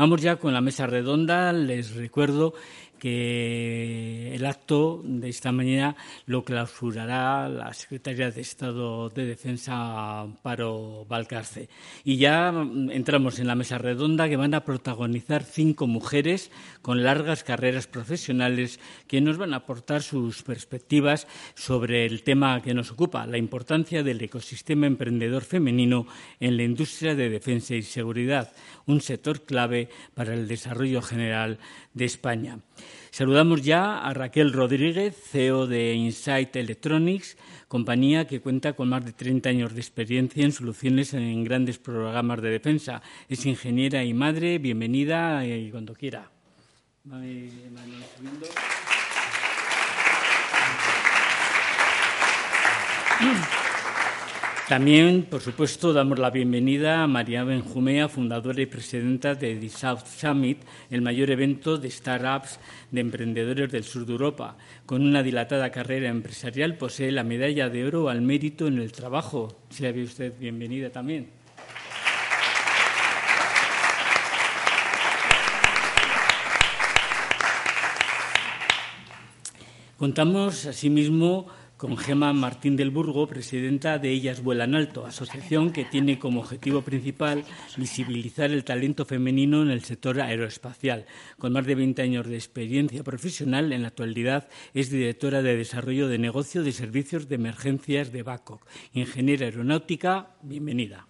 Vamos ya con la mesa redonda. Les recuerdo que el acto de esta mañana lo clausurará la secretaria de Estado de Defensa, Amparo Valcarce. Y ya entramos en la mesa redonda que van a protagonizar cinco mujeres con largas carreras profesionales que nos van a aportar sus perspectivas sobre el tema que nos ocupa, la importancia del ecosistema emprendedor femenino en la industria de defensa y seguridad, un sector clave para el desarrollo general de España. Saludamos ya a Raquel Rodríguez, CEO de Insight Electronics, compañía que cuenta con más de 30 años de experiencia en soluciones en grandes programas de defensa. Es ingeniera y madre. Bienvenida y cuando quiera. También, por supuesto, damos la bienvenida a María Benjumea, fundadora y presidenta de The South Summit, el mayor evento de startups de emprendedores del sur de Europa. Con una dilatada carrera empresarial, posee la medalla de oro al mérito en el trabajo. Sea usted bienvenida también. Contamos, asimismo, con Gema Martín del Burgo, presidenta de Ellas Vuelan Alto, asociación que tiene como objetivo principal visibilizar el talento femenino en el sector aeroespacial. Con más de 20 años de experiencia profesional, en la actualidad es directora de Desarrollo de Negocio de Servicios de Emergencias de BACOC. Ingeniera aeronáutica, bienvenida.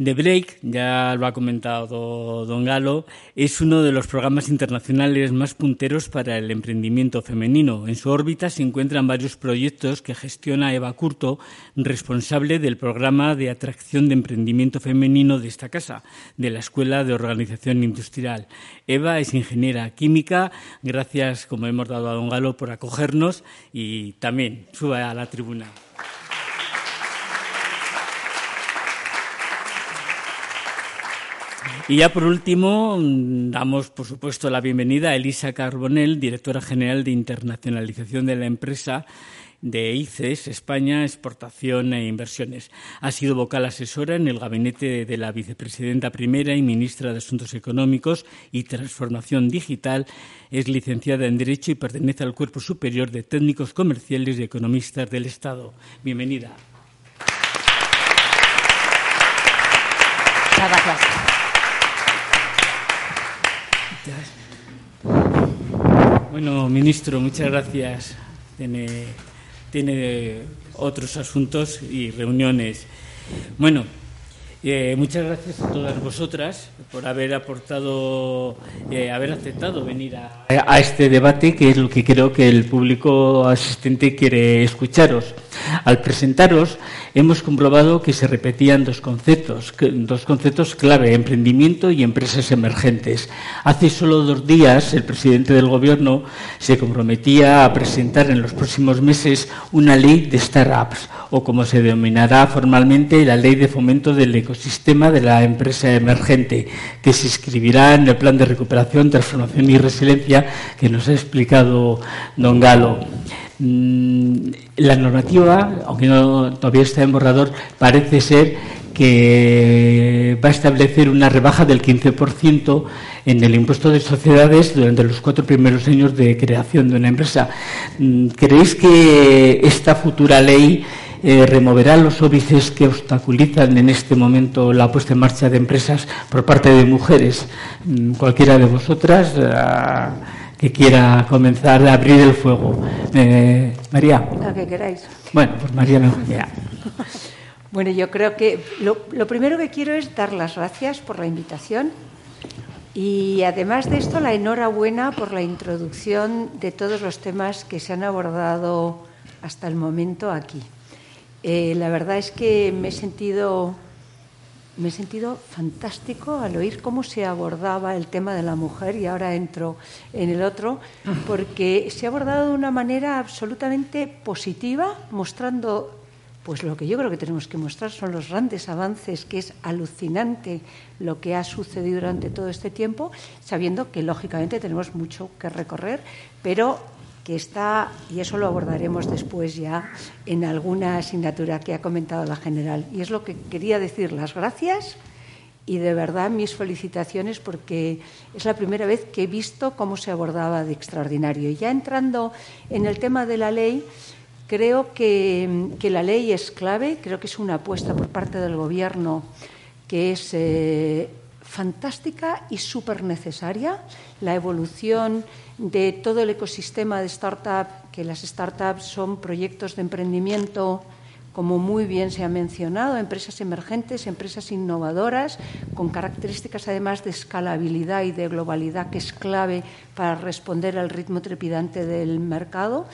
The Break, ya lo ha comentado don Galo, es uno de los programas internacionales más punteros para el emprendimiento femenino. En su órbita se encuentran varios proyectos que gestiona Eva Curto, responsable del programa de atracción de emprendimiento femenino de esta casa, de la Escuela de Organización Industrial. Eva es ingeniera química. Gracias, como hemos dado a don Galo, por acogernos y también sube a la tribuna. Y ya por último, damos por supuesto la bienvenida a Elisa Carbonell, directora general de internacionalización de la empresa de ICES, España, Exportación e Inversiones. Ha sido vocal asesora en el gabinete de la vicepresidenta primera y ministra de Asuntos Económicos y Transformación Digital. Es licenciada en Derecho y pertenece al Cuerpo Superior de Técnicos Comerciales y Economistas del Estado. Bienvenida. Gracias. Bueno, ministro, muchas gracias. Tiene, otros asuntos y reuniones. Bueno, eh, muchas gracias a todas vosotras por haber aportado, eh, haber aceptado venir a, este debate, que es lo que creo que el público asistente quiere escucharos. Al presentaros, hemos comprobado que se repetían dos conceptos, dos conceptos clave, emprendimiento y empresas emergentes. Hace solo dos días, el presidente del Gobierno se comprometía a presentar en los próximos meses una ley de startups, o como se denominará formalmente, la ley de fomento del ecosistema de la empresa emergente, que se inscribirá en el plan de recuperación, transformación y resiliencia que nos ha explicado don Galo. Mm, la normativa, aunque no, todavía está en borrador, parece ser que va a establecer una rebaja del 15% en el impuesto de sociedades durante los cuatro primeros años de creación de una empresa. Mm, ¿Creéis que esta futura ley eh, removerá los óbices que obstaculizan en este momento la puesta en marcha de empresas por parte de mujeres? Mm, cualquiera de vosotras. Ah, que quiera comenzar a abrir el fuego. Eh, María. Lo que queráis. Bueno, pues María me Bueno, yo creo que lo, lo, primero que quiero es dar las gracias por la invitación y además de esto la enhorabuena por la introducción de todos los temas que se han abordado hasta el momento aquí. Eh, la verdad es que me he sentido me he sentido fantástico al oír cómo se abordaba el tema de la mujer y ahora entro en el otro, porque se ha abordado de una manera absolutamente positiva, mostrando pues lo que yo creo que tenemos que mostrar son los grandes avances, que es alucinante lo que ha sucedido durante todo este tiempo, sabiendo que lógicamente tenemos mucho que recorrer, pero que está, y eso lo abordaremos después ya en alguna asignatura que ha comentado la general. Y es lo que quería decir, las gracias y de verdad mis felicitaciones porque es la primera vez que he visto cómo se abordaba de extraordinario. Ya entrando en el tema de la ley, creo que, la ley es clave, creo que es una apuesta por parte del Gobierno que es eh, fantástica y súper necesaria. La evolución de todo el ecosistema de startup, que las startups son proyectos de emprendimiento, como muy bien se ha mencionado, empresas emergentes, empresas innovadoras, con características además de escalabilidad y de globalidad, que es clave para responder al ritmo trepidante del mercado.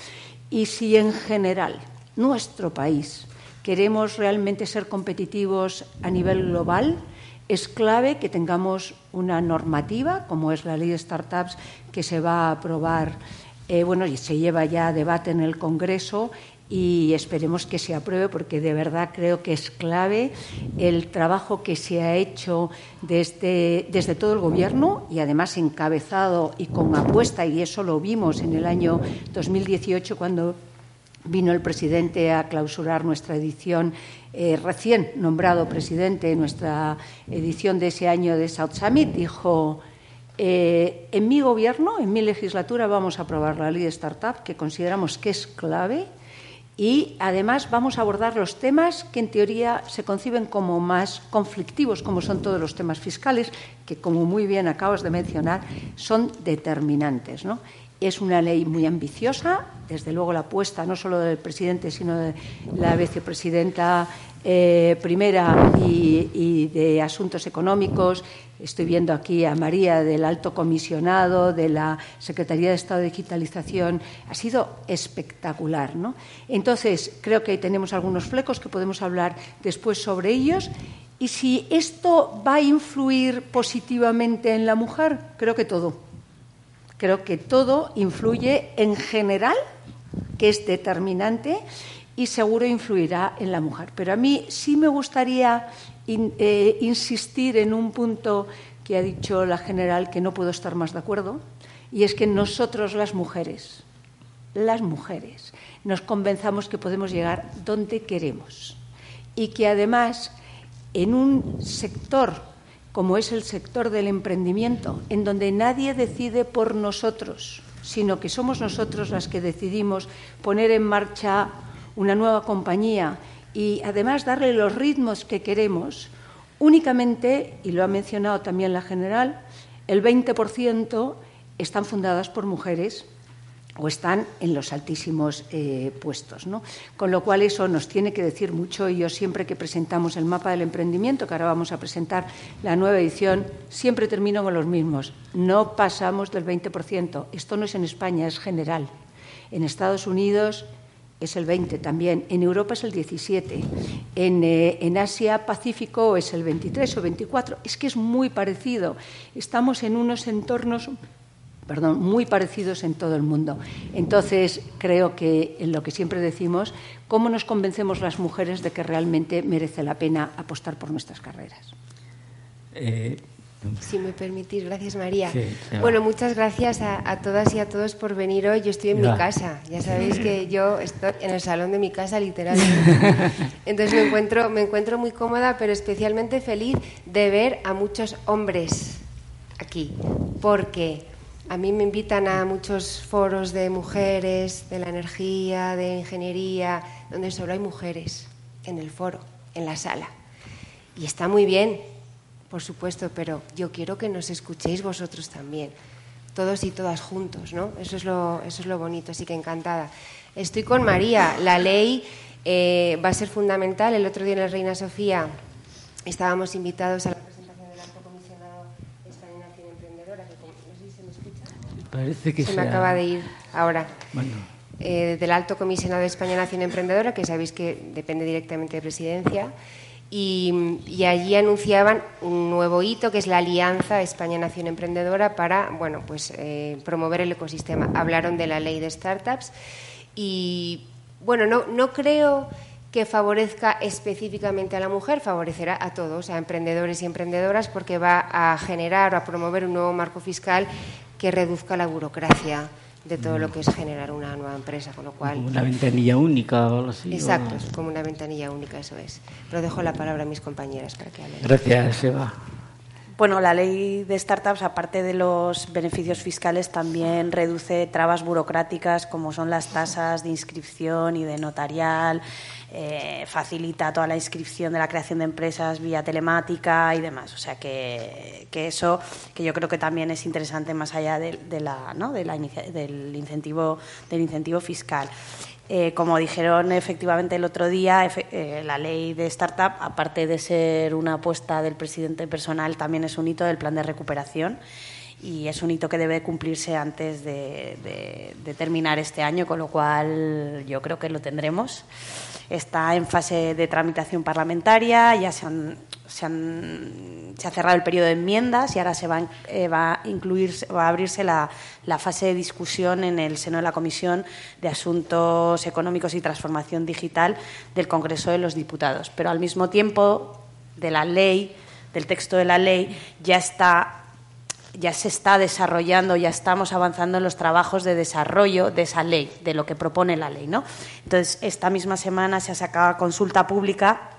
Y si en general nuestro país queremos realmente ser competitivos a nivel global, es clave que tengamos una normativa, como es la ley de startups, que se va a aprobar, eh, bueno, y se lleva ya debate en el Congreso y esperemos que se apruebe porque de verdad creo que es clave el trabajo que se ha hecho desde, desde todo el Gobierno y además encabezado y con apuesta, y eso lo vimos en el año 2018 cuando vino el presidente a clausurar nuestra edición eh, recién nombrado presidente en nuestra edición de ese año de South Summit, dijo, eh, en mi gobierno, en mi legislatura, vamos a aprobar la ley de Startup, que consideramos que es clave, y además vamos a abordar los temas que en teoría se conciben como más conflictivos, como son todos los temas fiscales, que como muy bien acabas de mencionar, son determinantes. ¿no? Es una ley muy ambiciosa, desde luego la apuesta no solo del presidente, sino de la vicepresidenta eh, primera y, de Asuntos Económicos. Estoy viendo aquí a María del Alto Comisionado, de la Secretaría de Estado de Digitalización. Ha sido espectacular. ¿no? Entonces, creo que tenemos algunos flecos que podemos hablar después sobre ellos. Y si esto va a influir positivamente en la mujer, creo que todo Creo que todo influye en general, que es determinante, y seguro influirá en la mujer. Pero a mí sí me gustaría eh, insistir en un punto que ha dicho la general que no puedo estar más de acuerdo, y es que nosotros las mujeres, las mujeres, nos convenzamos que podemos llegar donde queremos y que además en un sector como es el sector del emprendimiento, en donde nadie decide por nosotros, sino que somos nosotros las que decidimos poner en marcha una nueva compañía y además darle los ritmos que queremos, únicamente, y lo ha mencionado también la general, el 20% están fundadas por mujeres o están en los altísimos eh, puestos. ¿no? Con lo cual eso nos tiene que decir mucho y yo siempre que presentamos el mapa del emprendimiento, que ahora vamos a presentar la nueva edición, siempre termino con los mismos. No pasamos del 20%. Esto no es en España, es general. En Estados Unidos es el 20 también, en Europa es el 17, en, eh, en, Asia Pacífico es el 23 o 24, es que es muy parecido. Estamos en unos entornos perdón, muy parecidos en todo el mundo. Entonces, creo que en lo que siempre decimos, ¿cómo nos convencemos las mujeres de que realmente merece la pena apostar por nuestras carreras? Eh, si me permitís, gracias María. bueno, muchas gracias a, todas y a todos por venir hoy. Yo estoy en mi casa, ya sabéis que yo estoy en el salón de mi casa literalmente. Entonces me encuentro, me encuentro muy cómoda, pero especialmente feliz de ver a muchos hombres aquí, porque a mí me invitan a muchos foros de mujeres, de la energía, de ingeniería, donde solo hay mujeres en el foro, en la sala. Y está muy bien, por supuesto, pero yo quiero que nos escuchéis vosotros también, todos y todas juntos, ¿no? Eso es lo, eso es lo bonito, así que encantada. Estoy con María, la ley eh, va a ser fundamental. El otro día en la Reina Sofía estábamos invitados a Parece que se me acaba de ir ahora. eh, del Alto Comisionado de España Nación Emprendedora, que sabéis que depende directamente de Presidencia, y, allí anunciaban un nuevo hito que es la Alianza España Nación Emprendedora para bueno, pues, eh, promover el ecosistema. Hablaron de la ley de startups y bueno, no, no creo que favorezca específicamente a la mujer, favorecerá a todos, a emprendedores y emprendedoras, porque va a generar o a promover un nuevo marco fiscal que reduzca la burocracia de todo lo que es generar una nueva empresa, con lo cual... Como una ventanilla única o algo así. Exacto, como una ventanilla única, eso es. Pero dejo la palabra a mis compañeras para que hablen. Gracias, Eva. Bueno, la ley de startups, aparte de los beneficios fiscales, también reduce trabas burocráticas como son las tasas de inscripción y de notarial, eh, facilita toda la inscripción de la creación de empresas vía telemática y demás. O sea que, eso, que yo creo que también es interesante más allá de, la, ¿no? de la del incentivo del incentivo fiscal. Eh, como dijeron efectivamente el otro día, eh, la ley de startup, aparte de ser una apuesta del presidente personal, también es un hito del plan de recuperación y es un hito que debe cumplirse antes de, terminar este año, con lo cual yo creo que lo tendremos. Está en fase de tramitación parlamentaria, ya se, se, ha cerrado el periodo de enmiendas y ahora se va, eh, va a incluir, va a abrirse la, fase de discusión en el seno de la Comisión de Asuntos Económicos y Transformación Digital del Congreso de los Diputados. Pero al mismo tiempo de la ley, del texto de la ley, ya está ya se está desarrollando, ya estamos avanzando en los trabajos de desarrollo de esa ley, de lo que propone la ley. ¿no? Entonces, esta misma semana se ha sacado consulta pública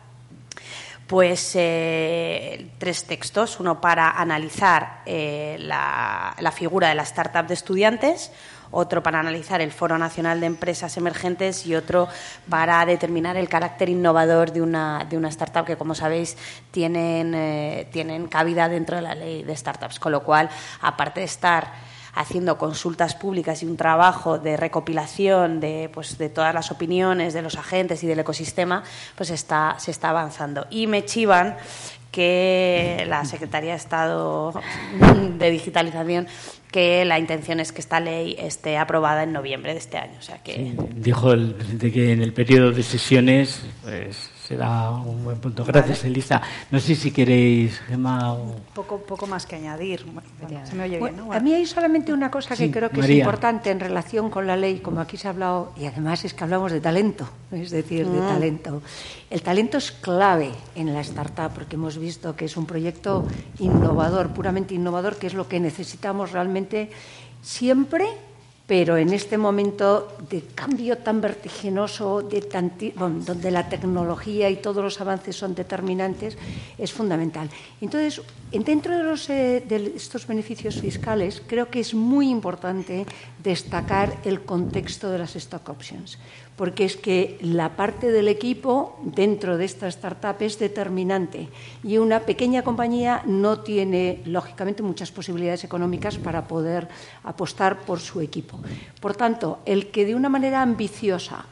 pues eh, tres textos, uno para analizar eh, la, la, figura de la startup de estudiantes, otro para analizar el Foro Nacional de Empresas Emergentes y otro para determinar el carácter innovador de una, de una startup que, como sabéis, tienen, eh, tienen cabida dentro de la ley de startups. Con lo cual, aparte de estar haciendo consultas públicas y un trabajo de recopilación de, pues, de todas las opiniones de los agentes y del ecosistema, pues está, se está avanzando. Y me chivan que la Secretaría de Estado de Digitalización que la intención es que esta ley esté aprobada en noviembre de este año. O sea que... dijo el presidente que en el periodo de sesiones pues, será un buen punto. Gracias, Elisa. No sé si queréis, Gemma. O... Poco, poco más que añadir. se me oye bien, A mí hay solamente una cosa que creo que es importante en relación con la ley, como aquí se ha hablado, y además es que hablamos de talento, es decir, de mm. talento. El talento es clave en la startup porque hemos visto que es un proyecto innovador, puramente innovador, que es lo que necesitamos realmente siempre pero en este momento de cambio tan vertiginoso, de donde la tecnología y todos los avances son determinantes, es fundamental. Entonces, dentro de, eh, de estos beneficios fiscales, creo que es muy importante destacar el contexto de las stock options, porque es que la parte del equipo dentro de esta startup es determinante y una pequeña compañía no tiene, lógicamente, muchas posibilidades económicas para poder apostar por su equipo. Por tanto, el que de una manera ambiciosa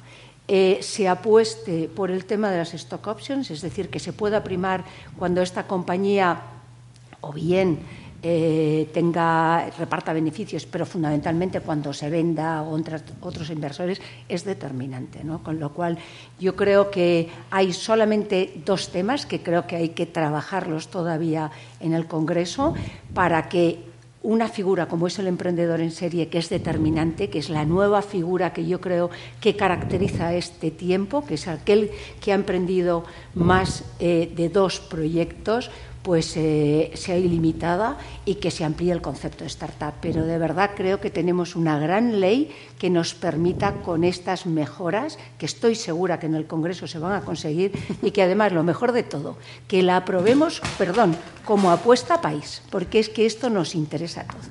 eh, se apueste por el tema de las stock options, es decir, que se pueda primar cuando esta compañía o bien eh, tenga, reparta beneficios, pero fundamentalmente cuando se venda a otros inversores es determinante. ¿no? Con lo cual, yo creo que hay solamente dos temas que creo que hay que trabajarlos todavía en el Congreso para que una figura como es el emprendedor en serie, que es determinante, que es la nueva figura que yo creo que caracteriza este tiempo, que es aquel que ha emprendido más eh, de dos proyectos, pues eh, sea ilimitada y que se amplíe el concepto de startup. Pero de verdad creo que tenemos una gran ley que nos permita con estas mejoras, que estoy segura que en el Congreso se van a conseguir y que además lo mejor de todo, que la aprobemos, perdón, como apuesta país, porque es que esto nos interesa a todos.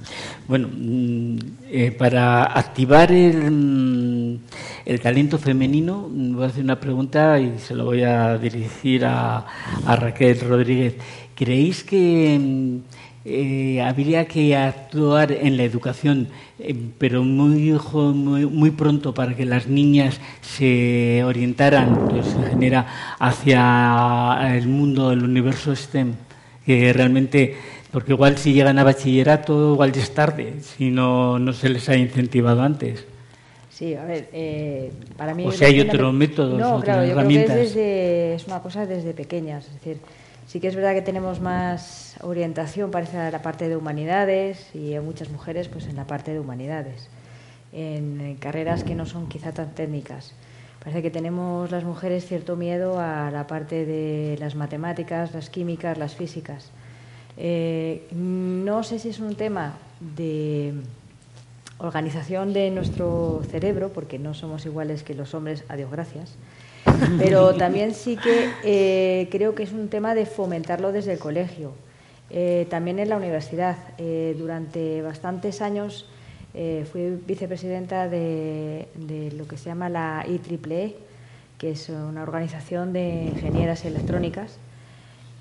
Bueno, mm, eh, para activar el, mm, el, talento femenino, voy a hacer una pregunta y se lo voy a dirigir a, a Raquel Rodríguez. ¿Creéis que mm, eh, habría que actuar en la educación, eh, pero muy, muy, pronto para que las niñas se orientaran, pues, se genera hacia el mundo, el universo STEM? Que realmente, porque igual si llegan a bachillerato, igual ya es tarde, si no, no se les ha incentivado antes. Sí, a ver, eh, para mí... O sea, hay otro método, No, claro, yo creo que es, desde, es una cosa desde pequeñas. Es decir, sí que es verdad que tenemos más orientación, parece, a la parte de humanidades y hay muchas mujeres pues en la parte de humanidades, en carreras que no son quizá tan técnicas. Parece que tenemos las mujeres cierto miedo a la parte de las matemáticas, las químicas, las físicas. Eh, no sé si es un tema de organización de nuestro cerebro, porque no somos iguales que los hombres, a Dios gracias, pero también sí que eh, creo que es un tema de fomentarlo desde el colegio. Eh, también en la universidad. Eh, durante bastantes años fui vicepresidenta de, lo que se llama la IEEE, que es una organización de ingenieras electrónicas,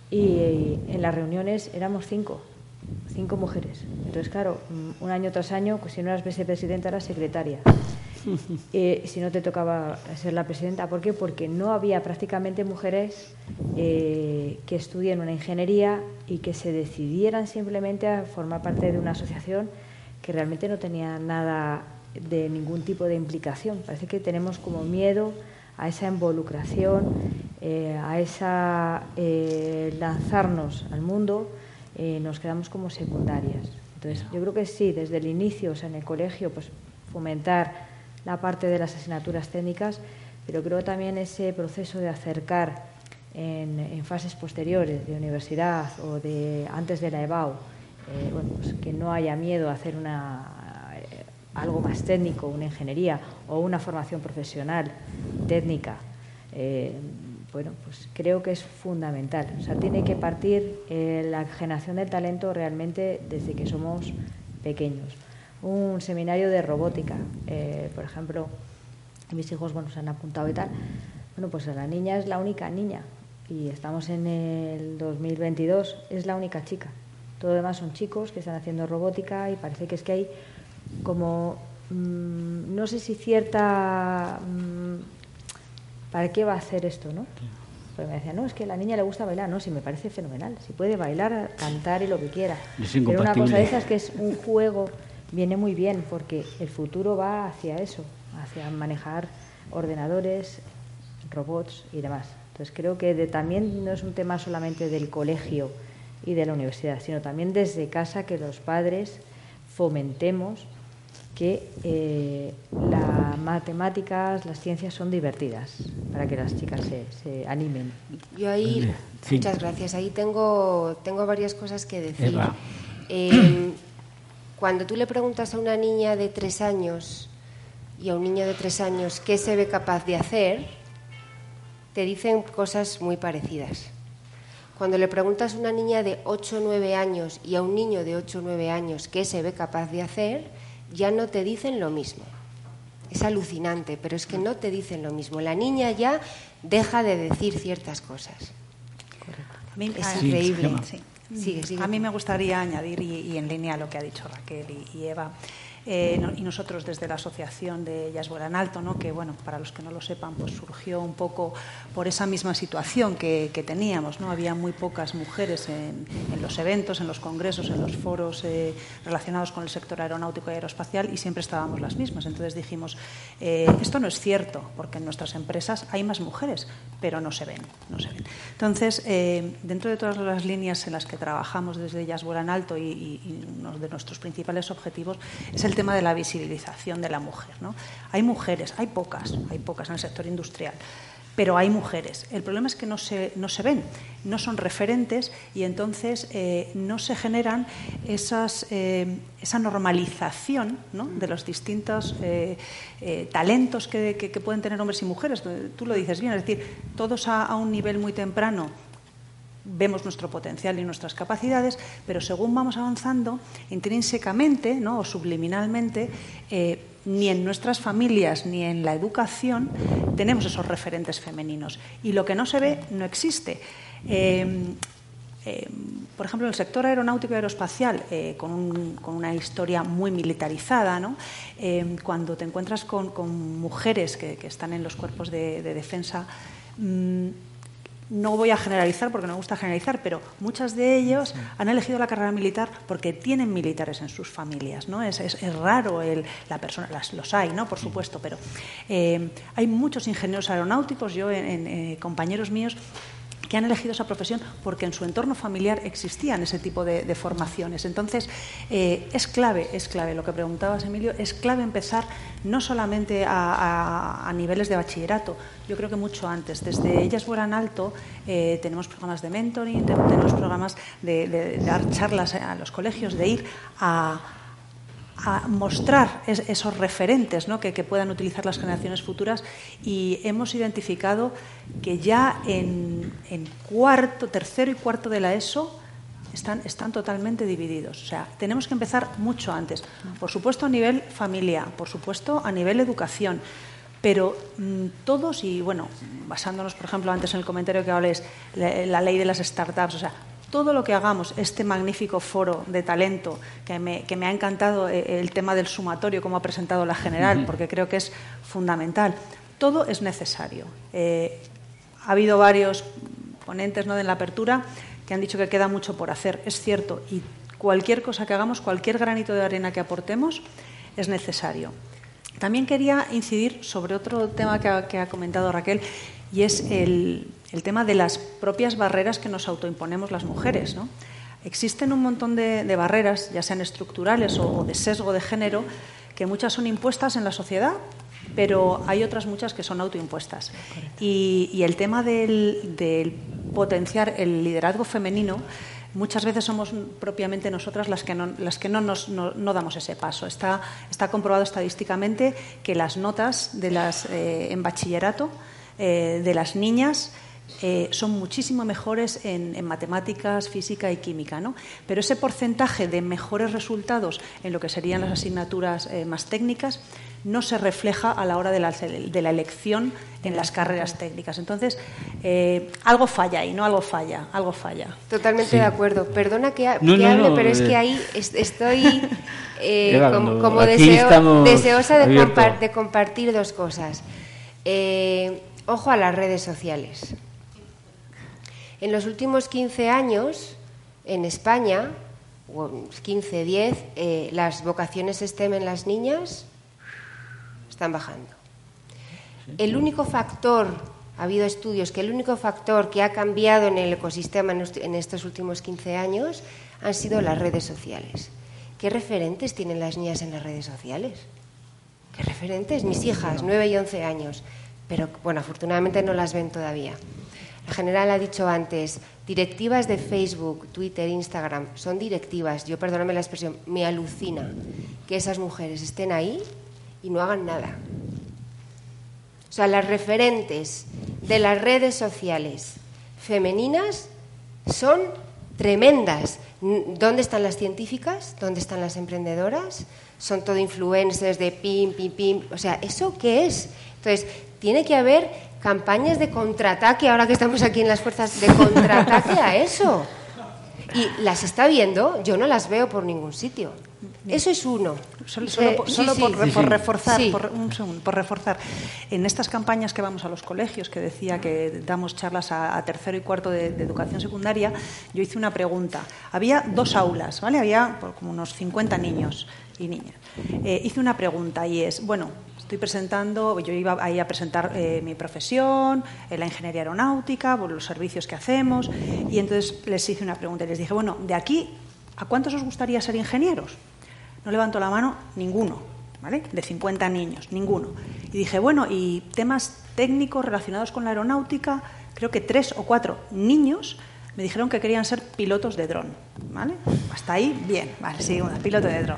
y en las reuniones éramos cinco cinco mujeres. Entonces, claro, un año tras año, pues, si no eras vicepresidenta, eras secretaria. Eh, si no te tocaba ser la presidenta. ¿Por qué? Porque no había prácticamente mujeres eh, que estudien una ingeniería y que se decidieran simplemente a formar parte de una asociación que realmente no tenía nada de ningún tipo de implicación. Parece que tenemos como miedo a esa involucración, eh, a esa lanzarnos al mundo eh, nos quedamos como secundarias. Entonces, yo creo que sí, desde el inicio, o sea, en el colegio, pues fomentar la parte de las asignaturas técnicas, pero creo también ese proceso de acercar en, fases posteriores de universidad o de antes de la EBAU, eh, bueno, pues que no haya miedo a hacer una, eh, algo más técnico, una ingeniería o una formación profesional técnica bueno, pues creo que es fundamental. O sea, tiene que partir eh, la generación del talento realmente desde que somos pequeños. Un seminario de robótica, eh, por ejemplo, mis hijos bueno, se han apuntado y tal. Bueno, pues la niña es la única niña y estamos en el 2022, es la única chica. Todo lo demás son chicos que están haciendo robótica y parece que es que hay como, mm, no sé si cierta... Mm, ¿para qué va a hacer esto? ¿no? Pues me decía, no, es que a la niña le gusta bailar. No, sí, me parece fenomenal. Si puede bailar, cantar y lo que quiera. Pero una cosa de esas que es un juego, viene muy bien, porque el futuro va hacia eso, hacia manejar ordenadores, robots y demás. Entonces creo que también no es un tema solamente del colegio y de la universidad, sino también desde casa que los padres fomentemos que eh, las matemáticas, las ciencias son divertidas para que las chicas se, animen. Yo ahí, muchas gracias, ahí tengo, tengo varias cosas que decir. Eh, cuando tú le preguntas a una niña de tres años y a un niño de tres años qué se ve capaz de hacer, te dicen cosas muy parecidas. Cuando le preguntas a una niña de 8 o 9 años y a un niño de 8 o 9 años qué se ve capaz de hacer, ya no te dicen lo mismo. Es alucinante, pero es que no te dicen lo mismo. La niña ya deja de decir ciertas cosas. es increíble. A mí me gustaría añadir, y, en línea a lo que ha dicho Raquel y Eva, eh, y nosotros desde la asociación de Ellas Vuelan Alto, ¿no? que bueno, para los que no lo sepan, pues surgió un poco por esa misma situación que, teníamos. ¿no? Había muy pocas mujeres en, los eventos, en los congresos, en los foros eh, relacionados con el sector aeronáutico y aeroespacial y siempre estábamos las mismas. Entonces dijimos, eh, esto no es cierto, porque en nuestras empresas hay más mujeres, pero no se ven. No se ven. Entonces, dentro de todas las líneas en las que trabajamos desde Ellas Vuelan Alto y, y uno de nuestros principales objetivos es el el tema de la visibilización de la mujer. ¿no? Hay mujeres, hay pocas, hay pocas en el sector industrial, pero hay mujeres. El problema es que no se, no se ven, no son referentes y entonces eh, no se generan esas, eh, esa normalización de los distintos eh, talentos que, pueden tener hombres y mujeres. Tú lo dices bien, es decir, todos a un nivel muy temprano vemos nuestro potencial y nuestras capacidades, pero según vamos avanzando, intrínsecamente ¿no? o subliminalmente, eh, ni en nuestras familias ni en la educación tenemos esos referentes femeninos. Y lo que no se ve no existe. Eh, eh, por ejemplo, en el sector aeronáutico y aeroespacial, con, una historia muy militarizada, ¿no? cuando te encuentras con, mujeres que, están en los cuerpos de, defensa, mm, no voy a generalizar porque no me gusta generalizar, pero muchas de ellos han elegido la carrera militar porque tienen militares en sus familias, ¿no? Es, raro el, la persona, las, los hay, ¿no? Por supuesto, pero eh, hay muchos ingenieros aeronáuticos, yo en, eh, compañeros míos que han elegido esa profesión porque en su entorno familiar existían ese tipo de, formaciones. Entonces, eh, es clave, es clave, lo que preguntabas, Emilio, es clave empezar no solamente a, niveles de bachillerato, yo creo que mucho antes. Desde Ellas Vuelan Alto eh, tenemos programas de mentoring, tenemos programas de dar charlas a los colegios, de ir a a mostrar esos referentes que, puedan utilizar las generaciones futuras y hemos identificado que ya en, cuarto, tercero y cuarto de la ESO están, están totalmente divididos. O sea, tenemos que empezar mucho antes. Por supuesto a nivel familia, por supuesto a nivel educación, pero mm, todos, y bueno, basándonos, por ejemplo, antes en el comentario que hables, la, la ley de las startups, o sea, todo lo que hagamos, este magnífico foro de talento, que me, ha encantado eh, el tema del sumatorio, como ha presentado la general, porque creo que es fundamental, todo es necesario. Eh, ha habido varios ponentes ¿no? en la apertura que han dicho que queda mucho por hacer, es cierto, y cualquier cosa que hagamos, cualquier granito de arena que aportemos, es necesario. También quería incidir sobre otro tema que ha comentado Raquel, y es el, el tema de las propias barreras que nos autoimponemos las mujeres. ¿no? Existen un montón de, barreras, ya sean estructurales o, de sesgo de género, que muchas son impuestas en la sociedad, pero hay otras muchas que son autoimpuestas. Y, el tema del, potenciar el liderazgo femenino, muchas veces somos propiamente nosotras las que no, las que no, nos, no, damos ese paso. Está, está, comprobado estadísticamente que las notas de las, eh, en bachillerato eh, de las niñas eh, son muchísimo mejores en, matemáticas, física y química, ¿no? Pero ese porcentaje de mejores resultados en lo que serían las asignaturas eh, más técnicas no se refleja a la hora de la, elección en las carreras técnicas. Entonces, eh, algo falla ahí, no algo falla, algo falla. Totalmente de acuerdo. Perdona que, hable, pero es que ahí estoy como, deseosa de, de, compartir dos cosas. Ojo a las redes sociales. En los últimos 15 años, en España, 15, 10, eh, las vocaciones STEM en las niñas están bajando. El único factor, ha habido estudios que el único factor que ha cambiado en el ecosistema en estos últimos 15 años han sido las redes sociales. ¿Qué referentes tienen las niñas en las redes sociales? ¿Qué referentes? Mis hijas, 9 y 11 años. Pero bueno, afortunadamente no las ven todavía. La general ha dicho antes, directivas de Facebook, Twitter, Instagram, son directivas. Yo, perdóname la expresión, me alucina que esas mujeres estén ahí y no hagan nada. O sea, las referentes de las redes sociales femeninas son tremendas. ¿Dónde están las científicas? ¿Dónde están las emprendedoras? Son todo influencers de pim, pim, pim. O sea, ¿eso qué es? Entonces, tiene que haber campañas de contraataque, ahora que estamos aquí en las fuerzas, de contraataque a eso. Y las está viendo, yo no las veo por ningún sitio. Eso es uno. Solo, por, reforzar, por, un segundo, por reforzar. En estas campañas que vamos a los colegios, que decía que damos charlas a, tercero y cuarto de, educación secundaria, yo hice una pregunta. Había dos aulas, ¿vale? Había como unos 50 niños y niñas. Eh, hice una pregunta y es, bueno, estoy presentando, yo iba ahí a presentar eh, mi profesión, eh, la ingeniería aeronáutica, los servicios que hacemos, y entonces les hice una pregunta y les dije, bueno, de aquí, ¿a cuántos os gustaría ser ingenieros? No levantó la mano ninguno, ¿vale? De 50 niños, ninguno. Y dije, bueno, y temas técnicos relacionados con la aeronáutica, creo que tres o cuatro niños me dijeron que querían ser pilotos de dron, ¿vale? Hasta ahí, bien, vale, sí, piloto de dron.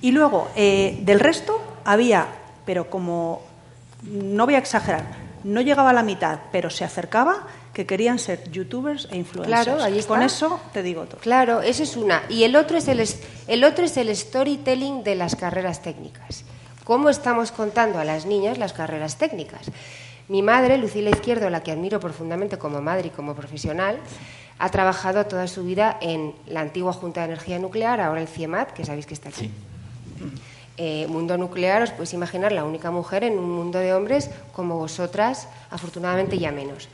Y luego, eh, del resto, había pero como, no voy a exagerar, no llegaba a la mitad, pero se acercaba, que querían ser youtubers e influencers. Claro, ahí Con eso te digo todo. Claro, eso es una. Y el otro es el, el otro es el storytelling de las carreras técnicas. ¿Cómo estamos contando a las niñas las carreras técnicas? Mi madre, Lucila Izquierdo, la que admiro profundamente como madre y como profesional, ha trabajado toda su vida en la antigua Junta de Energía Nuclear, ahora el CIEMAT, que sabéis que está aquí. Eh, mundo nuclear, os podéis imaginar la única mujer en un mundo de hombres como vosotras, afortunadamente ya menos.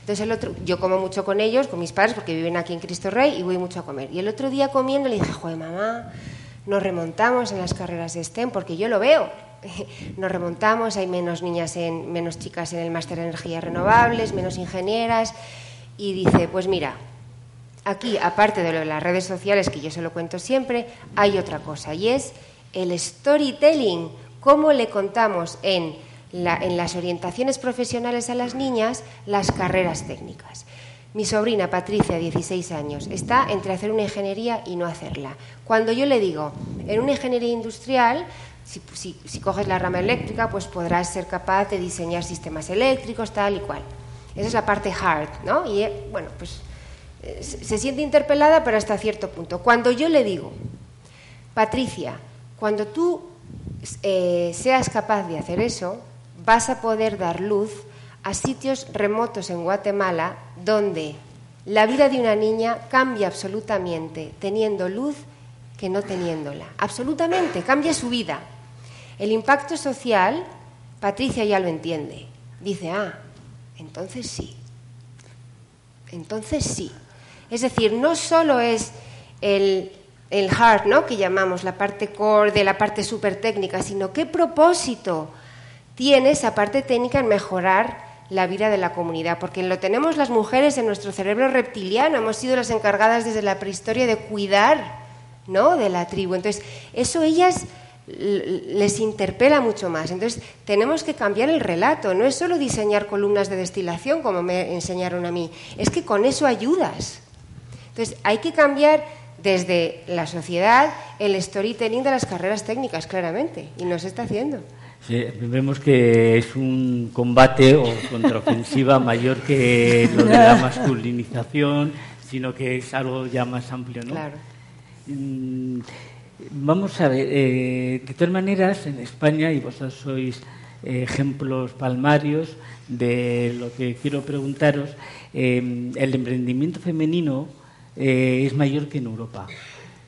Entonces el otro, yo como mucho con ellos, con mis padres, porque viven aquí en Cristo Rey y voy mucho a comer. Y el otro día comiendo le dije, joder, mamá, nos remontamos en las carreras de STEM, porque yo lo veo. Nos remontamos, hay menos niñas, en, menos chicas en el máster de energías renovables, menos ingenieras. Y dice, pues mira, aquí, aparte de lo de las redes sociales, que yo se lo cuento siempre, hay otra cosa, y es el storytelling, cómo le contamos en las orientaciones profesionales a las niñas las carreras técnicas. Mi sobrina Patricia, 16 años, está entre hacer una ingeniería y no hacerla. Cuando yo le digo, en una ingeniería industrial, si, coges la rama eléctrica, pues podrás ser capaz de diseñar sistemas eléctricos, tal y cual. Esa es la parte hard, ¿no? Y eh, bueno, pues eh, se siente interpelada, pero hasta cierto punto. Cuando yo le digo, Patricia, cuando tú eh, seas capaz de hacer eso, vas a poder dar luz a sitios remotos en Guatemala donde la vida de una niña cambia absolutamente teniendo luz que no teniéndola. Absolutamente, cambia su vida. El impacto social, Patricia ya lo entiende. Dice, ah, entonces sí. Entonces sí. Es decir, no solo es el, el hard, ¿no? que llamamos la parte core de la parte súper técnica, sino qué propósito tiene esa parte técnica en mejorar la vida de la comunidad, porque lo tenemos las mujeres en nuestro cerebro reptiliano, hemos sido las encargadas desde la prehistoria de cuidar ¿no? de la tribu. Entonces, eso ellas les interpela mucho más. Entonces, tenemos que cambiar el relato. No es solo diseñar columnas de destilación, como me enseñaron a mí, es que con eso ayudas. Entonces, hay que cambiar desde la sociedad el storytelling de las carreras técnicas, claramente, y no se está haciendo vemos que es un combate o contraofensiva mayor que lo de la masculinización, sino que es algo ya más amplio, ¿no? Claro. Mm, vamos a ver, eh, de todas maneras, en España, y vosotros sois eh, ejemplos palmarios de lo que quiero preguntaros, eh, el emprendimiento femenino es mayor que en Europa.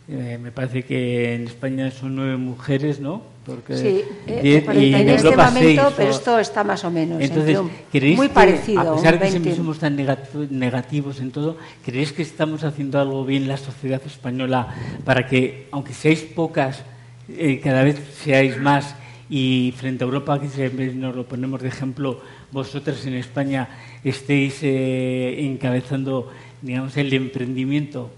me parece que en España son nueve mujeres, ¿no? sí, eh, en, este momento, pero esto está más o menos Entonces, muy parecido. a pesar de que somos tan negativos en todo, ¿creéis que estamos haciendo algo bien la sociedad española para que, aunque seáis pocas, eh, cada vez seáis más y frente a Europa, que nos lo ponemos de ejemplo, vosotras en España estéis eh, encabezando digamos, el emprendimiento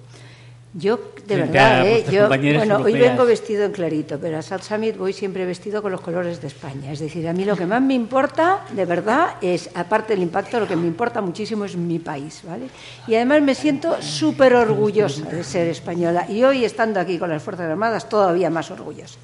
yo, de verdad, ¿eh? yo, bueno, hoy vengo vestido en clarito, pero a South Summit voy siempre vestido con los colores de España. Es decir, a mí lo que más me importa, de verdad, es, aparte del impacto, lo que me importa muchísimo es mi país, ¿vale? Y además me siento súper orgullosa de ser española. Y hoy, estando aquí con las Fuerzas Armadas, todavía más orgullosa.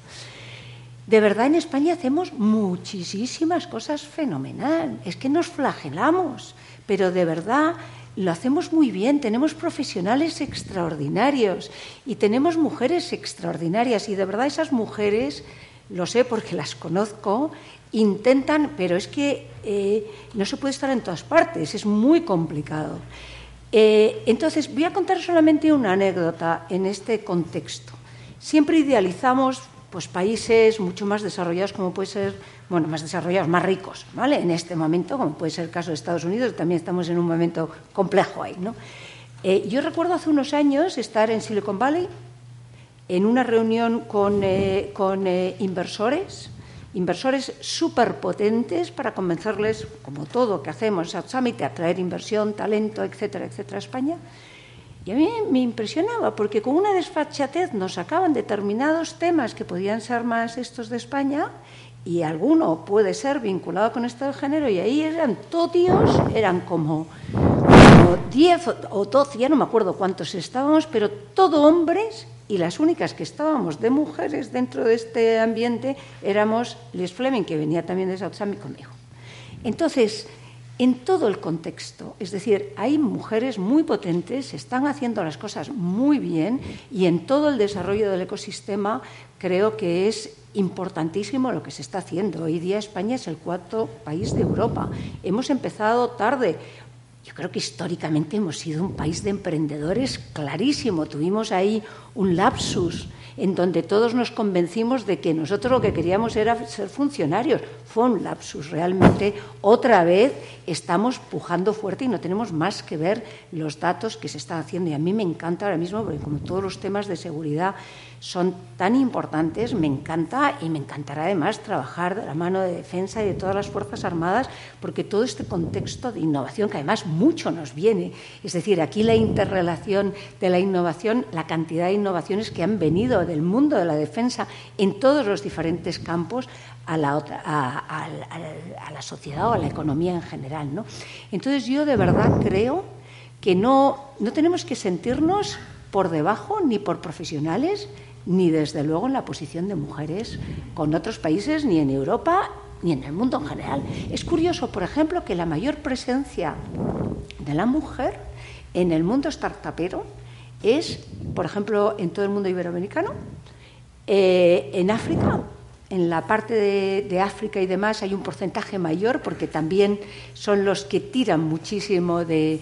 De verdad, en España hacemos muchísimas cosas fenomenal. Es que nos flagelamos, pero de verdad lo hacemos muy bien, tenemos profesionales extraordinarios y tenemos mujeres extraordinarias y de verdad esas mujeres, lo sé porque las conozco, intentan, pero es que eh, no se puede estar en todas partes, es muy complicado. Eh, entonces, voy a contar solamente una anécdota en este contexto. Siempre idealizamos pues, países mucho más desarrollados como puede ser bueno, más desarrollados, más ricos, ¿vale? En este momento, como puede ser el caso de Estados Unidos, también estamos en un momento complejo ahí, ¿no? Eh, yo recuerdo hace unos años estar en Silicon Valley en una reunión con, eh, con eh, inversores, inversores súper potentes para convencerles, como todo que hacemos en Summit, inversión, talento, etcétera, etcétera, a España. Y a mí me impresionaba porque con una desfachatez nos sacaban determinados temas que podían ser más estos de España y alguno puede ser vinculado con esto del género, y ahí eran todos eran como, 10 o 12, ya no me acuerdo cuántos estábamos, pero todo hombres, y las únicas que estábamos de mujeres dentro de este ambiente éramos Liz Fleming, que venía también de South conmigo. Entonces, en todo el contexto. Es decir, hay mujeres muy potentes, están haciendo las cosas muy bien y en todo el desarrollo del ecosistema creo que es importantísimo lo que se está haciendo. Hoy día España es el cuarto país de Europa. Hemos empezado tarde. Yo creo que históricamente hemos sido un país de emprendedores clarísimo. Tuvimos ahí un lapsus en donde todos nos convencimos de que nosotros lo que queríamos era ser funcionarios. Fue un lapsus. Realmente, otra vez, estamos pujando fuerte y no tenemos más que ver los datos que se están haciendo. Y a mí me encanta ahora mismo, porque como todos los temas de seguridad son tan importantes, me encanta y me encantará además trabajar de la mano de defensa y de todas las Fuerzas Armadas, porque todo este contexto de innovación, que además mucho nos viene, es decir, aquí la interrelación de la innovación, la cantidad de innovaciones que han venido del mundo de la defensa en todos los diferentes campos, a la, a, la sociedad o a la economía en general. ¿no? Entonces yo de verdad creo que no, no tenemos que sentirnos por debajo ni por profesionales ni desde luego en la posición de mujeres con otros países, ni en Europa, ni en el mundo en general. Es curioso, por ejemplo, que la mayor presencia de la mujer en el mundo startupero es, por ejemplo, en todo el mundo iberoamericano, eh, en África, en la parte de, África y demás hay un porcentaje mayor porque también son los que tiran muchísimo de,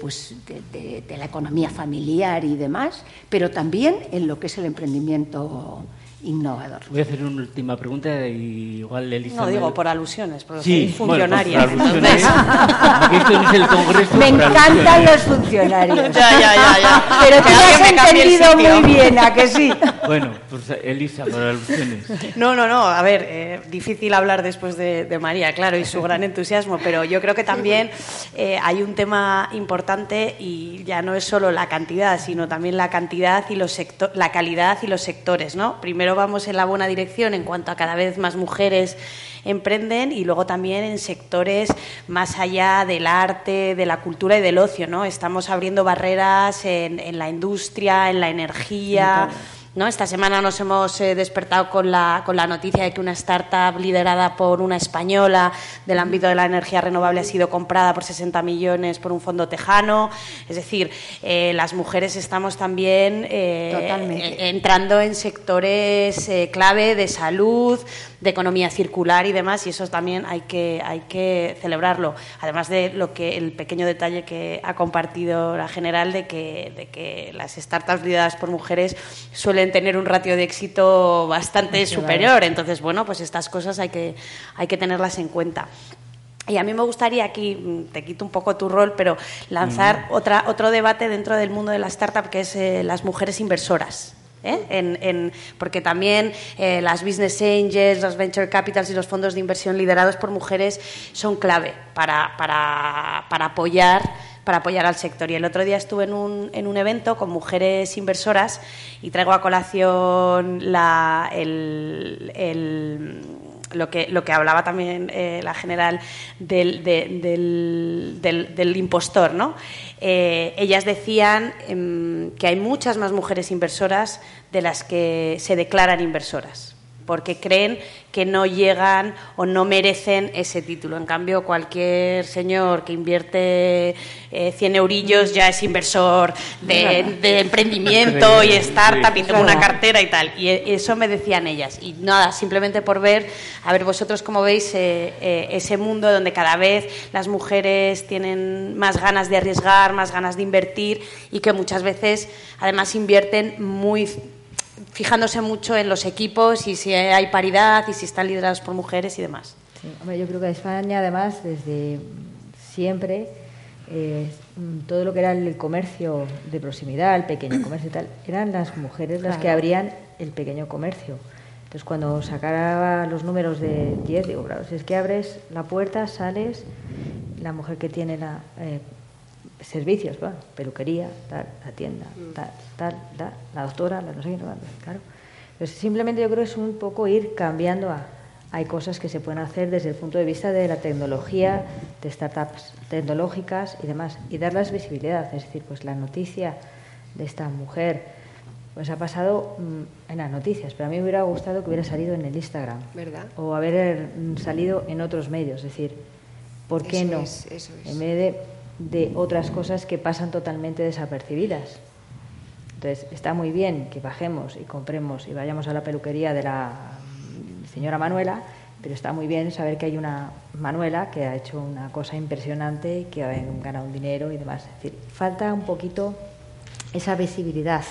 pues, de, la economía familiar y demás, pero también en lo que es el emprendimiento innovador. Voy a hacer una última pregunta y igual Elisa... No, digo por alusiones, porque sí, soy funcionaria. Bueno, pues esto no es el Congreso Me encantan los funcionarios. ya, ya, ya, ya. Pero tú lo has entendido muy bien, ¿a que sí? Bueno, pues Elisa, por alusiones. No, no, no, a ver, eh, difícil hablar después de, María, claro, y su gran entusiasmo, pero yo creo que también eh, hay un tema importante y ya no es solo la cantidad, sino también la cantidad y los la calidad y los sectores, ¿no? Primero vamos en la buena dirección en cuanto a cada vez más mujeres emprenden y luego también en sectores más allá del arte, de la cultura y del ocio, ¿no? Estamos abriendo barreras en, en la industria, en la energía. ¿No? Esta semana nos hemos eh, despertado con la, con la noticia de que una startup liderada por una española del ámbito de la energía renovable ha sido comprada por 60 millones por un fondo tejano. Es decir, eh, las mujeres estamos también eh, entrando en sectores clave de salud, de economía circular y demás, y eso también hay que, hay que celebrarlo. Además de lo que el pequeño detalle que ha compartido la general de que, de que las startups lideradas por mujeres suelen tener un ratio de éxito bastante superior. Entonces, bueno, pues estas cosas hay que, hay que tenerlas en cuenta. Y a mí me gustaría aquí, mm, te quito un poco tu rol, pero lanzar otra, otro debate dentro del mundo de la startup que es eh, las mujeres inversoras. ¿eh? En, porque también eh, las business angels, los venture capitals y los fondos de inversión liderados por mujeres son clave para, para, para apoyar para apoyar al sector. Y el otro día estuve en un, en un evento con mujeres inversoras y traigo a colación la, el, lo que, lo que hablaba también eh, la general del, del, impostor. ¿no? Eh, ellas decían em, que hay muchas más mujeres inversoras de las que se declaran inversoras porque creen que no llegan o no merecen ese título. En cambio, cualquier señor que invierte eh, 100 eurillos ya es inversor de, emprendimiento y startup y tengo una cartera y tal. Y eso me decían ellas. Y nada, simplemente por ver, a ver vosotros cómo veis eh, eh, ese mundo donde cada vez las mujeres tienen más ganas de arriesgar, más ganas de invertir y que muchas veces además invierten muy fijándose mucho en los equipos y si hay paridad y si están liderados por mujeres y demás. yo creo que España, además, desde siempre, eh, todo lo que era el comercio de proximidad, el pequeño comercio y tal, eran las mujeres las que abrían el pequeño comercio. Entonces, cuando sacara los números de 10, digo, claro, si es que abres la puerta, sales, la mujer que tiene la, eh, servicios, bueno, peluquería, tal, la tienda, mm. tal, tal, tal, la doctora, la no sé qué, claro. Pues simplemente yo creo que es un poco ir cambiando a... Hay cosas que se pueden hacer desde el punto de vista de la tecnología, de startups tecnológicas y demás, y darles visibilidad. Es decir, pues la noticia de esta mujer, pues ha pasado mm, en las noticias, pero a mí me hubiera gustado que hubiera salido en el Instagram. ¿Verdad? O haber mm, salido en otros medios. Es decir, ¿por qué no? En vez de de otras cosas que pasan totalmente desapercibidas. Entonces, está muy bien que bajemos y compremos y vayamos a la peluquería de la señora Manuela, pero está muy bien saber que hay una Manuela que ha hecho una cosa impresionante, que ha ganado un dinero y demás. Falta un poquito esa visibilidad.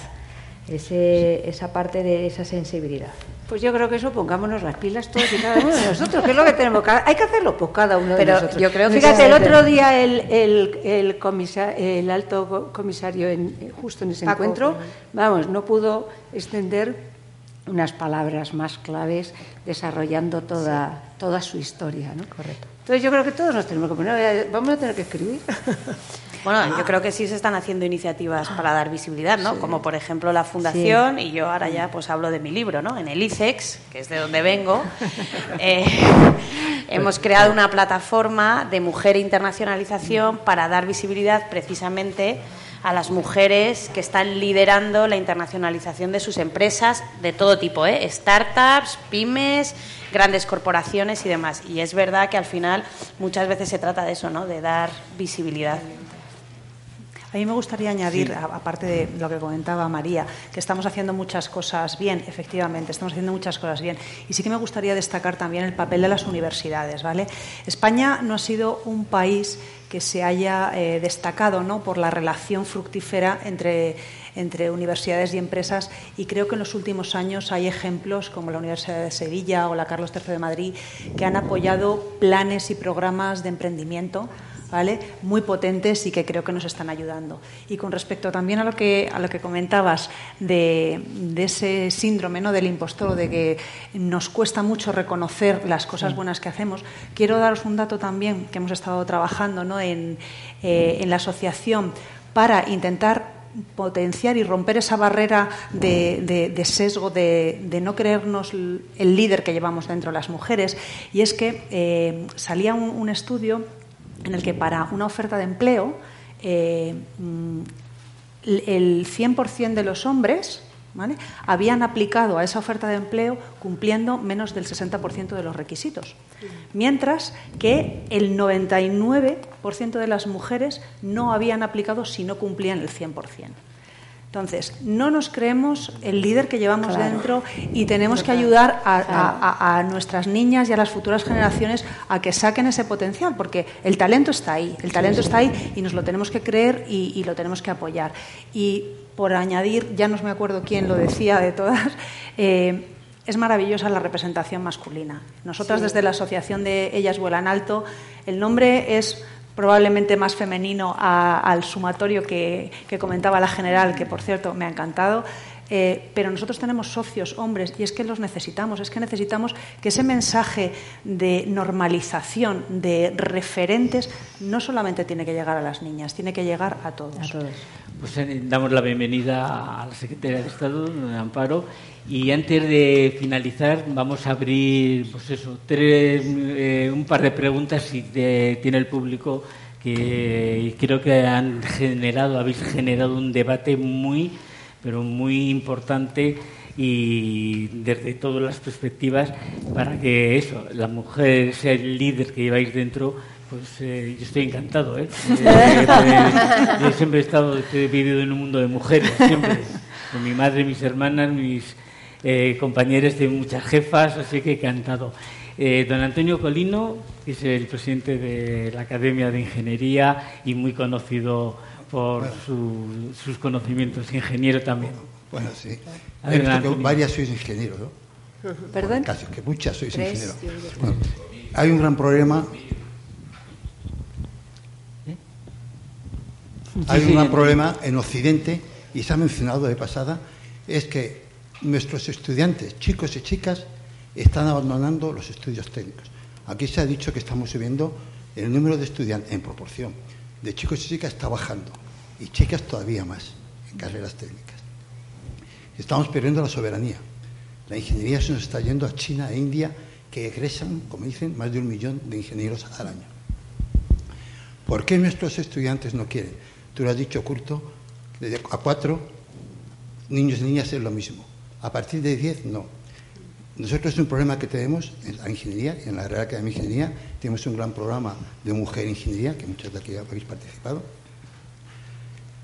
ese, esa parte de esa sensibilidad. Pues yo creo que eso pongámonos las pilas todos y cada uno de nosotros, que es lo que tenemos. Hay que hacerlo, pues cada uno de nosotros. Yo creo que Fíjate, el otro día el, el, el, el alto comisario, en, justo en ese encuentro, vamos, no pudo extender unas palabras más claves desarrollando toda, toda su historia. ¿no? Correcto. Entonces yo creo que todos nos tenemos que poner, vamos a tener que escribir. Bueno, yo creo que sí se están haciendo iniciativas para dar visibilidad, ¿no? Como por ejemplo la Fundación, y yo ahora ya pues hablo de mi libro, ¿no? En el ICEX, que es de donde vengo, eh, hemos creado una plataforma de mujer e internacionalización para dar visibilidad precisamente a las mujeres que están liderando la internacionalización de sus empresas de todo tipo, ¿eh? startups, pymes, grandes corporaciones y demás. Y es verdad que al final muchas veces se trata de eso, ¿no? de dar visibilidad. A mí me gustaría añadir, aparte de lo que comentaba María, que estamos haciendo muchas cosas bien, efectivamente, estamos haciendo muchas cosas bien. Y sí que me gustaría destacar también el papel de las universidades. ¿vale? España no ha sido un país que se haya eh, destacado ¿no? por la relación fructífera entre entre universidades y empresas y creo que en los últimos años hay ejemplos como la Universidad de Sevilla o la Carlos III de Madrid que han apoyado planes y programas de emprendimiento ¿vale? muy potentes y que creo que nos están ayudando. Y con respecto también a lo que, a lo que comentabas de, ese síndrome ¿no? del impostor, de que nos cuesta mucho reconocer las cosas buenas que hacemos, quiero daros un dato también que hemos estado trabajando ¿no? en, eh, en la asociación para intentar potenciar y romper esa barrera de, sesgo, de, no creernos el líder que llevamos dentro las mujeres. Y es que eh, salía un, estudio en el que para una oferta de empleo eh, mm, el 100% de los hombres habían aplicado a esa oferta de empleo cumpliendo menos del 60% de los requisitos, mientras que el 99% de las mujeres no habían aplicado si no cumplían el 100%. Entonces, no nos creemos el líder que llevamos dentro y tenemos que ayudar a, nuestras niñas y a las futuras generaciones a que saquen ese potencial, porque el talento está ahí, el talento está ahí y nos lo tenemos que creer y, lo tenemos que apoyar. Y por añadir, ya no me acuerdo quién lo decía de todas, eh, es maravillosa la representación masculina. Nosotras desde la Asociación de Ellas Vuelan Alto, el nombre es probablemente más femenino al sumatorio que, comentaba la general, que por cierto me ha encantado. Eh, pero nosotros tenemos socios hombres y es que los necesitamos, es que necesitamos que ese mensaje de normalización, de referentes, no solamente tiene que llegar a las niñas, tiene que llegar a todos. Pues eh, damos la bienvenida a la secretaria de Estado, Amparo, y antes de finalizar, vamos a abrir pues eso, eh, un par de preguntas si tiene el público que creo que han generado, habéis generado un debate muy, pero muy importante y desde todas las perspectivas para que eso, la mujer sea el líder que lleváis dentro. Pues eh, yo estoy encantado, ¿eh? eh pues, yo siempre he estado, he vivido en un mundo de mujeres, siempre, con mi madre, mis hermanas, mis eh, compañeros de muchas jefas, así que he cantado. Eh, don Antonio Colino, que es el presidente de la Academia de Ingeniería y muy conocido por sus conocimientos, ingeniero también. Bueno, sí. varias sois ingenieros, ¿no? ¿Perdón? Casi, que muchas sois ingenieros. hay un gran problema. ¿Eh? Hay un gran problema en Occidente, y se ha mencionado de pasada, es que nuestros estudiantes, chicos y chicas, están abandonando los estudios técnicos. Aquí se ha dicho que estamos subiendo el número de estudiantes en proporción. De chicos y chicas está bajando y chicas todavía más en carreras técnicas. Estamos perdiendo la soberanía. La ingeniería se nos está yendo a China e India, que egresan, como dicen, más de un millón de ingenieros al año. ¿Por qué nuestros estudiantes no quieren? Tú lo has dicho, Curto, a cuatro niños y niñas es lo mismo. A partir de 10, no. Nosotros es un problema que tenemos en la ingeniería, en la Real Academia de Ingeniería, tenemos un gran programa de mujer ingeniería, que muchos de aquí habéis participado,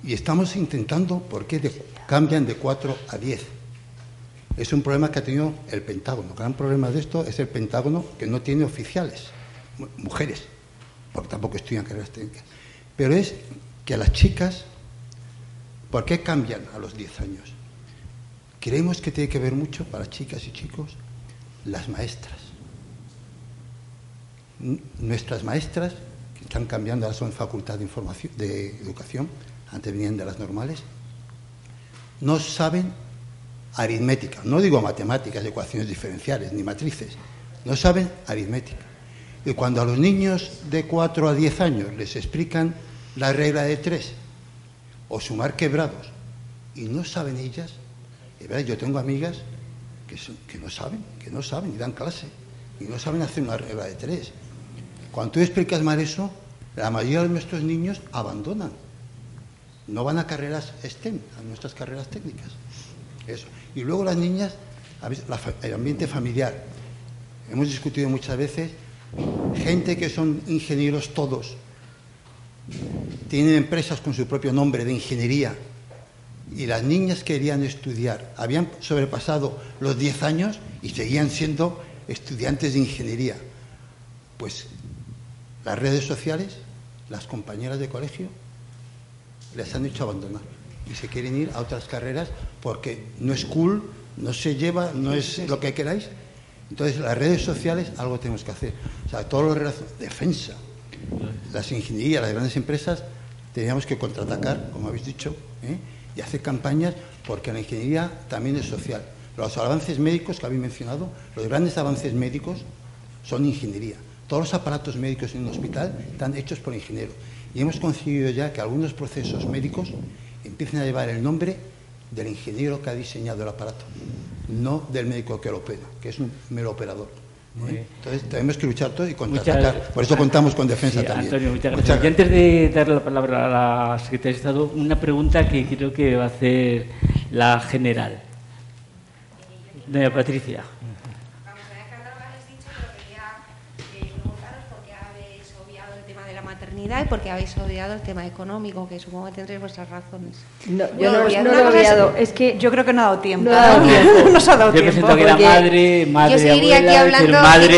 y estamos intentando por qué cambian de 4 a 10. Es un problema que ha tenido el Pentágono. El gran problema de esto es el Pentágono que no tiene oficiales, mujeres, porque tampoco estudian carreras técnicas. Pero es que a las chicas, ¿por qué cambian a los 10 años? Creemos que tiene que ver mucho para chicas y chicos las maestras. Nuestras maestras, que están cambiando, ahora son facultad de, información, de educación, antes venían de las normales, no saben aritmética, no digo matemáticas, ecuaciones diferenciales, ni matrices, no saben aritmética. Y cuando a los niños de 4 a 10 años les explican la regla de 3 o sumar quebrados y no saben ellas, yo tengo amigas que, no saben, que no saben y dan clase y no saben hacer una regla de 3. Cuando tú explicas mal eso, la mayoría de nuestros niños abandonan. No van a carreras STEM, a nuestras carreras técnicas. Eso. Y luego las niñas, el ambiente familiar. Hemos discutido muchas veces, gente que son ingenieros todos, tienen empresas con su propio nombre de ingeniería, y las niñas querían estudiar, habían sobrepasado los 10 años y seguían siendo estudiantes de ingeniería. Pues las redes sociales, las compañeras de colegio, les han hecho abandonar y se quieren ir a otras carreras porque no es cool, no se lleva, no es lo que queráis. Entonces, las redes sociales, algo tenemos que hacer. O sea, todo lo defensa, las ingenierías, las grandes empresas, teníamos que contraatacar, como habéis dicho, ¿eh? Y hacer campañas porque la ingeniería también es social. Los avances médicos que habéis mencionado, los grandes avances médicos son ingeniería. Todos los aparatos médicos en un hospital están hechos por ingenieros. Y hemos conseguido ya que algunos procesos médicos empiecen a llevar el nombre del ingeniero que ha diseñado el aparato, no del médico que lo opera, que es un mero operador. Entonces tenemos que luchar todos y contraatacar. Por eso contamos con defensa también. Antonio, muchas gracias. Y antes de dar la palabra a la secretaria de Estado, una pregunta que creo que va a hacer la general. Doña Patricia. Y porque habéis odiado el tema económico, que supongo que tendréis vuestras razones. No, yo no, no, lo he odiado, es que yo creo que no ha dado tiempo. No ha dado tiempo. Nos ha dado yo tiempo. presento que era madre, madre, yo seguiría abuela, aquí hablando madre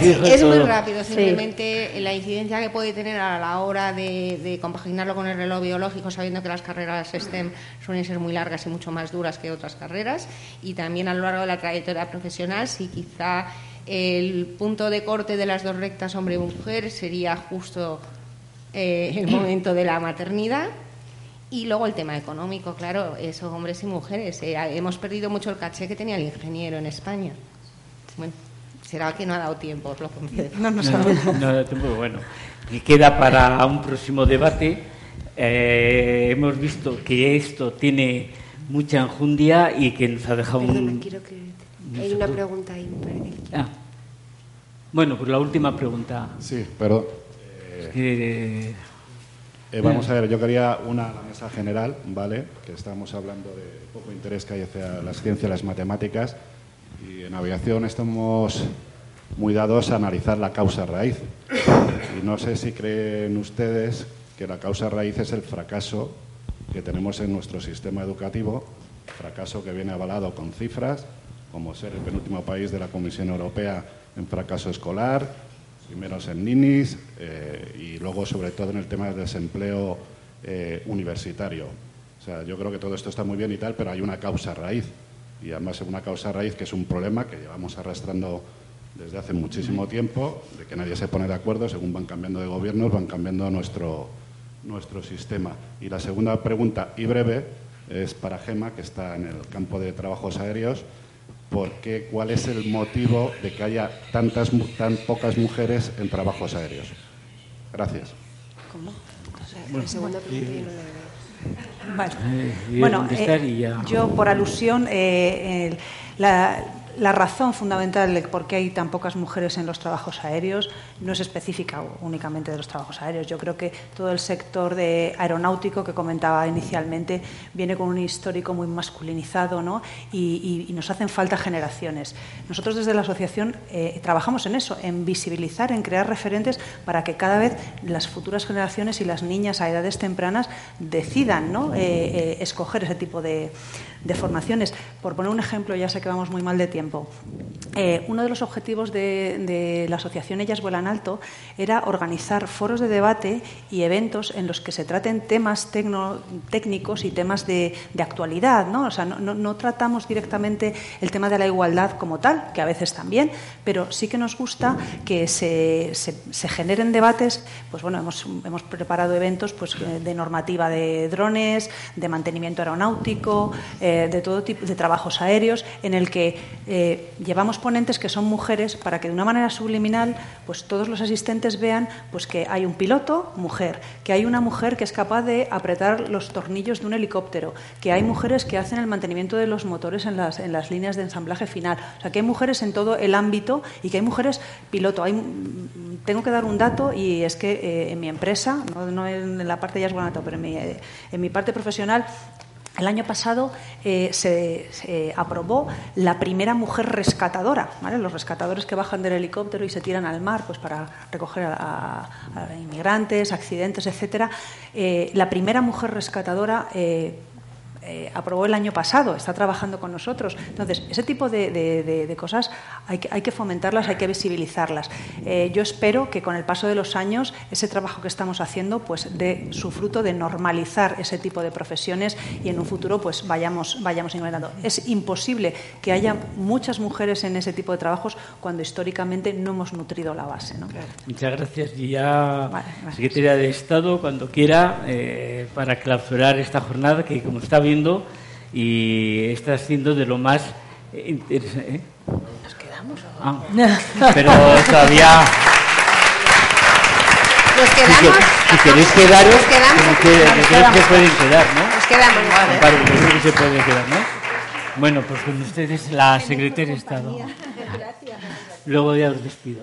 que hijos. Es todo. muy rápido, simplemente sí. la incidencia que puede tener a la hora de, de, compaginarlo con el reloj biológico, sabiendo que las carreras STEM suelen ser muy largas y mucho más duras que otras carreras, y también a lo largo de la trayectoria profesional, si quizá el punto de corte de las dos rectas hombre y mujer sería justo eh, el momento de la maternidad. Y luego el tema económico, claro, esos hombres y mujeres. Eh, hemos perdido mucho el caché que tenía el ingeniero en España. Bueno, será que no ha dado tiempo, os lo confieso. No, no, no, no ha dado tiempo, bueno. Y queda para un próximo debate. Eh, hemos visto que esto tiene mucha enjundia y que nos ha dejado Perdona, un... quiero que... Hay una pregunta ahí, me parece. Ah. Bueno, pues la última pregunta. Sí, perdón. Eh, eh, vamos a ver, yo quería una mesa general, ¿vale? Que estamos hablando de poco interés que hay hacia las ciencias las matemáticas. Y en aviación estamos muy dados a analizar la causa raíz. Y no sé si creen ustedes que la causa raíz es el fracaso que tenemos en nuestro sistema educativo, fracaso que viene avalado con cifras, como ser el penúltimo país de la Comisión Europea en fracaso escolar, primeros en ninis eh, y luego sobre todo en el tema del desempleo eh, universitario. O sea, yo creo que todo esto está muy bien y tal, pero hay una causa raíz y además es una causa raíz que es un problema que llevamos arrastrando desde hace muchísimo tiempo, de que nadie se pone de acuerdo, según van cambiando de gobiernos, van cambiando nuestro, nuestro sistema. Y la segunda pregunta, y breve, es para Gema, que está en el campo de trabajos aéreos. ¿Por qué, ¿Cuál es el motivo de que haya tantas, tan pocas mujeres en trabajos aéreos? Gracias. ¿Cómo? O sea, bueno. Vale. Eh, bueno, eh, yo por alusión, eh, la, la razón fundamental de por qué hay tan pocas mujeres en los trabajos aéreos no es específica únicamente de los trabajos aéreos. Yo creo que todo el sector de aeronáutico que comentaba inicialmente viene con un histórico muy masculinizado ¿no? y, nos hacen falta generaciones. Nosotros desde la asociación eh, trabajamos en eso, en visibilizar, en crear referentes para que cada vez las futuras generaciones y las niñas a edades tempranas decidan ¿no? Eh, eh, escoger ese tipo de, formaciones. Por poner un ejemplo, ya sé que vamos muy mal de tiempo. uno de los objetivos de, la asociación Ellas Vuelan Alto era organizar foros de debate y eventos en los que se traten temas técnicos y temas de, actualidad. ¿no? O sea, no, tratamos directamente el tema de la igualdad como tal, que a veces también, pero sí que nos gusta que se, generen debates. Pues bueno, hemos, hemos preparado eventos pues, de normativa de drones, de mantenimiento aeronáutico, eh, de todo tipo de trabajos aéreos, en el que eh, llevamos ponentes que son mujeres para que de una manera subliminal pues todos los asistentes vean pues que hay un piloto mujer, que hay una mujer que es capaz de apretar los tornillos de un helicóptero, que hay mujeres que hacen el mantenimiento de los motores en las, en las líneas de ensamblaje final, o sea que hay mujeres en todo el ámbito y que hay mujeres piloto. Hay, tengo que dar un dato y es que eh, en mi empresa, no, en la parte de Yasguanato, pero en mi, eh, en mi parte profesional el año pasado eh, se, aprobó la primera mujer rescatadora, los rescatadores que bajan del helicóptero y se tiran al mar pues, para recoger a, inmigrantes, accidentes, etcétera. Eh, la primera mujer rescatadora eh, eh, aprobó el año pasado, está trabajando con nosotros. Entonces, ese tipo de, cosas hay que, hay que, fomentarlas, hay que visibilizarlas. Eh, yo espero que con el paso de los años ese trabajo que estamos haciendo pues dé su fruto de normalizar ese tipo de profesiones y en un futuro pues vayamos, vayamos incrementando. Es imposible que haya muchas mujeres en ese tipo de trabajos cuando históricamente no hemos nutrido la base. Muchas gracias. Y ya, Secretaría de Estado, cuando quiera, eh, para clausurar esta jornada que, como está bien, y está siendo de lo más interesante. ¿eh? ¿Nos quedamos? Ah, pero todavía. Nos quedamos. Si, queréis quedaros, nos quedamos, que pueden quedar, ¿no? Nos quedamos. Vale. Vale, creo que se pueden quedar, ¿no? Bueno, pues con ustedes la secretaria de Estado. Luego ya os despido.